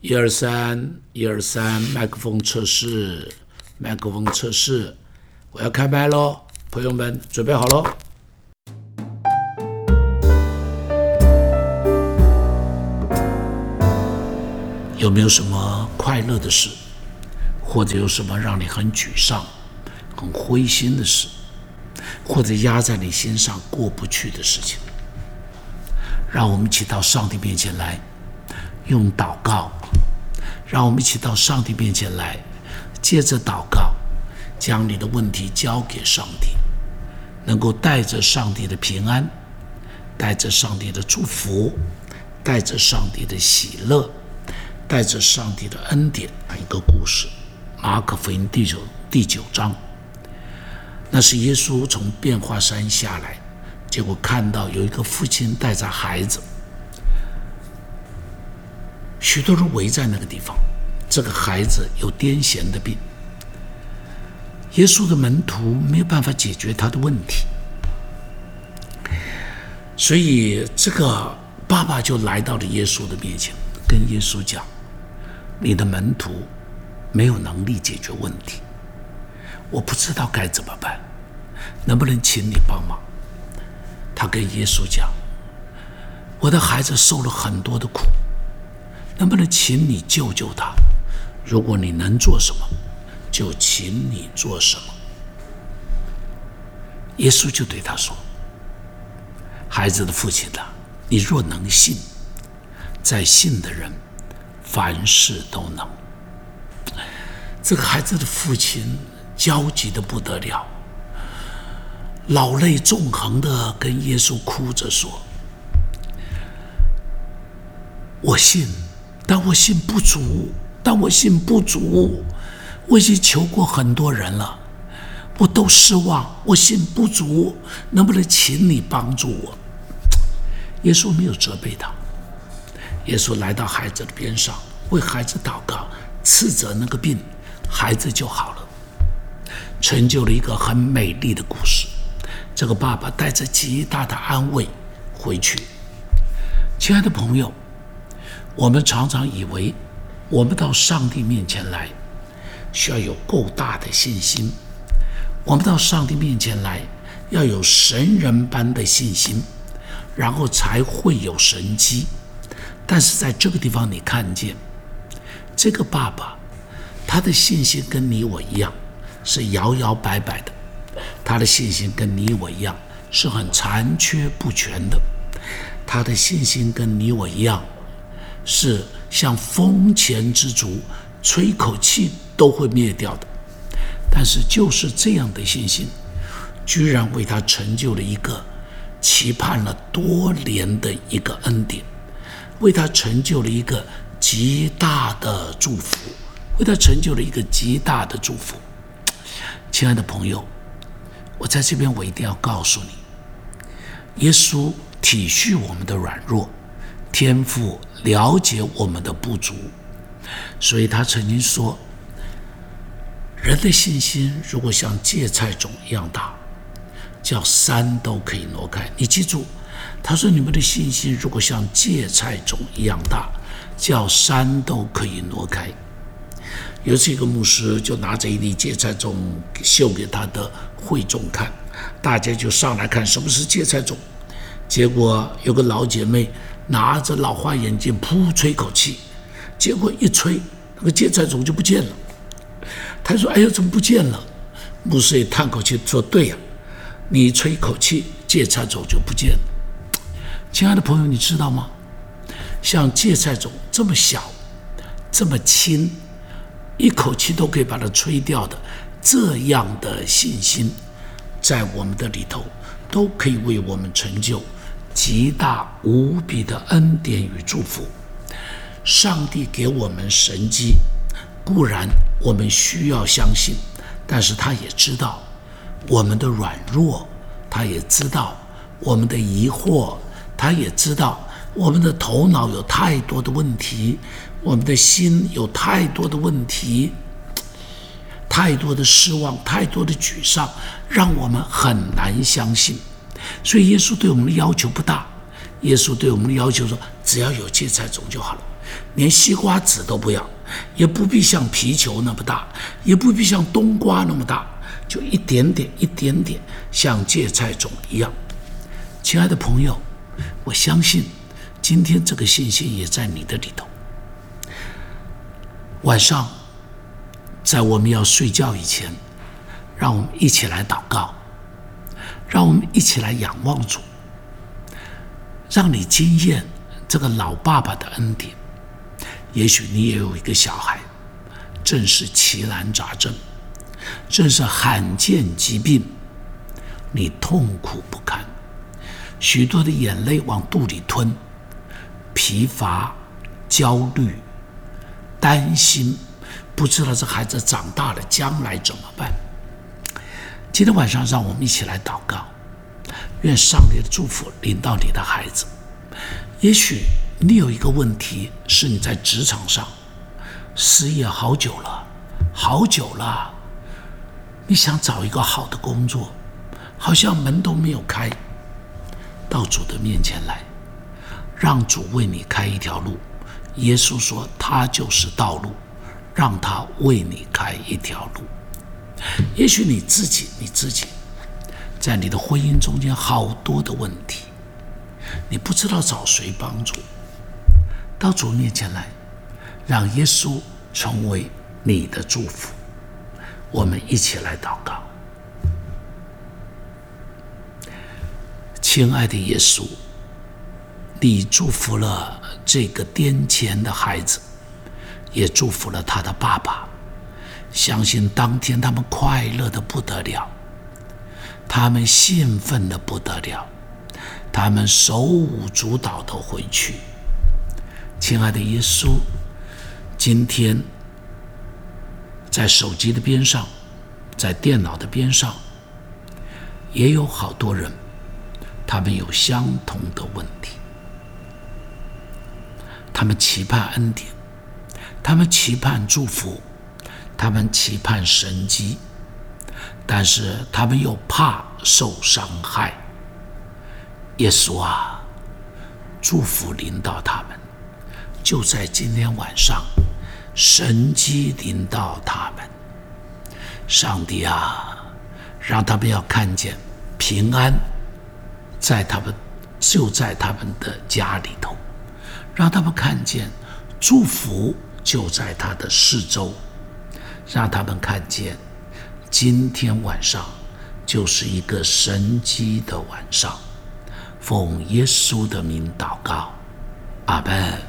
一二三，一二三，麦克风测试，麦克风测试，我要开麦喽，朋友们准备好喽。有没有什么快乐的事，或者有什么让你很沮丧、很灰心的事，或者压在你心上过不去的事情？让我们一起到上帝面前来，用祷告。让我们一起到上帝面前来，借着祷告，将你的问题交给上帝，能够带着上帝的平安，带着上帝的祝福，带着上帝的喜乐，带着上帝的恩典。一个故事，《马可福音》第九第九章，那是耶稣从变化山下来。结果看到有一个父亲带着孩子，许多人围在那个地方。这个孩子有癫痫的病，耶稣的门徒没有办法解决他的问题，所以这个爸爸就来到了耶稣的面前，跟耶稣讲：“你的门徒没有能力解决问题，我不知道该怎么办，能不能请你帮忙？”他跟耶稣讲：“我的孩子受了很多的苦，能不能请你救救他？如果你能做什么，就请你做什么。”耶稣就对他说：“孩子的父亲呐，你若能信，在信的人凡事都能。”这个孩子的父亲焦急的不得了。老泪纵横的跟耶稣哭着说：“我信，但我信不足，但我信不足。我已经求过很多人了，我都失望，我信不足。能不能请你帮助我？”耶稣没有责备他，耶稣来到孩子的边上，为孩子祷告，斥责那个病，孩子就好了，成就了一个很美丽的故事。这个爸爸带着极大的安慰回去。亲爱的朋友，我们常常以为，我们到上帝面前来，需要有够大的信心；我们到上帝面前来，要有神人般的信心，然后才会有神迹。但是在这个地方，你看见这个爸爸，他的信心跟你我一样，是摇摇摆摆的。他的信心跟你我一样是很残缺不全的，他的信心跟你我一样是像风前之烛，吹口气都会灭掉的。但是就是这样的信心，居然为他成就了一个期盼了多年的一个恩典，为他成就了一个极大的祝福，为他成就了一个极大的祝福。亲爱的朋友。我在这边，我一定要告诉你，耶稣体恤我们的软弱，天父了解我们的不足，所以他曾经说：人的信心如果像芥菜种一样大，叫山都可以挪开。你记住，他说你们的信心如果像芥菜种一样大，叫山都可以挪开。有次一个牧师就拿着一粒芥菜种秀给他的会众看，大家就上来看什么是芥菜种。结果有个老姐妹拿着老花眼镜，噗吹口气，结果一吹，那个芥菜种就不见了。他说：“哎呀，怎么不见了？”牧师也叹口气说：“对呀，你吹口气，芥菜种就不见了。”亲爱的朋友，你知道吗？像芥菜种这么小，这么轻。一口气都可以把它吹掉的，这样的信心，在我们的里头，都可以为我们成就极大无比的恩典与祝福。上帝给我们神机，固然我们需要相信，但是他也知道我们的软弱，他也知道我们的疑惑，他也知道我们的头脑有太多的问题。我们的心有太多的问题，太多的失望，太多的沮丧，让我们很难相信。所以，耶稣对我们的要求不大。耶稣对我们的要求说：“只要有芥菜种就好了，连西瓜籽都不要，也不必像皮球那么大，也不必像冬瓜那么大，就一点点、一点点，像芥菜种一样。亲爱的朋友，我相信今天这个信心也在你的里头。晚上，在我们要睡觉以前，让我们一起来祷告，让我们一起来仰望主，让你经验这个老爸爸的恩典。也许你也有一个小孩，正是奇难杂症，正是罕见疾病，你痛苦不堪，许多的眼泪往肚里吞，疲乏、焦虑。担心，不知道这孩子长大了将来怎么办。今天晚上，让我们一起来祷告，愿上帝的祝福临到你的孩子。也许你有一个问题，是你在职场上失业好久了，好久了，你想找一个好的工作，好像门都没有开。到主的面前来，让主为你开一条路。耶稣说：“他就是道路，让他为你开一条路。也许你自己，你自己，在你的婚姻中间好多的问题，你不知道找谁帮助。到主面前来，让耶稣成为你的祝福。我们一起来祷告，亲爱的耶稣，你祝福了。”这个癫痫的孩子，也祝福了他的爸爸。相信当天他们快乐的不得了，他们兴奋的不得了，他们手舞足蹈的回去。亲爱的耶稣，今天在手机的边上，在电脑的边上，也有好多人，他们有相同的问题。他们期盼恩典，他们期盼祝福，他们期盼神迹，但是他们又怕受伤害。耶稣啊，祝福临到他们，就在今天晚上，神迹临到他们。上帝啊，让他们要看见平安，在他们就在他们的家里头。让他们看见祝福就在他的四周，让他们看见今天晚上就是一个神机的晚上。奉耶稣的名祷告，阿门。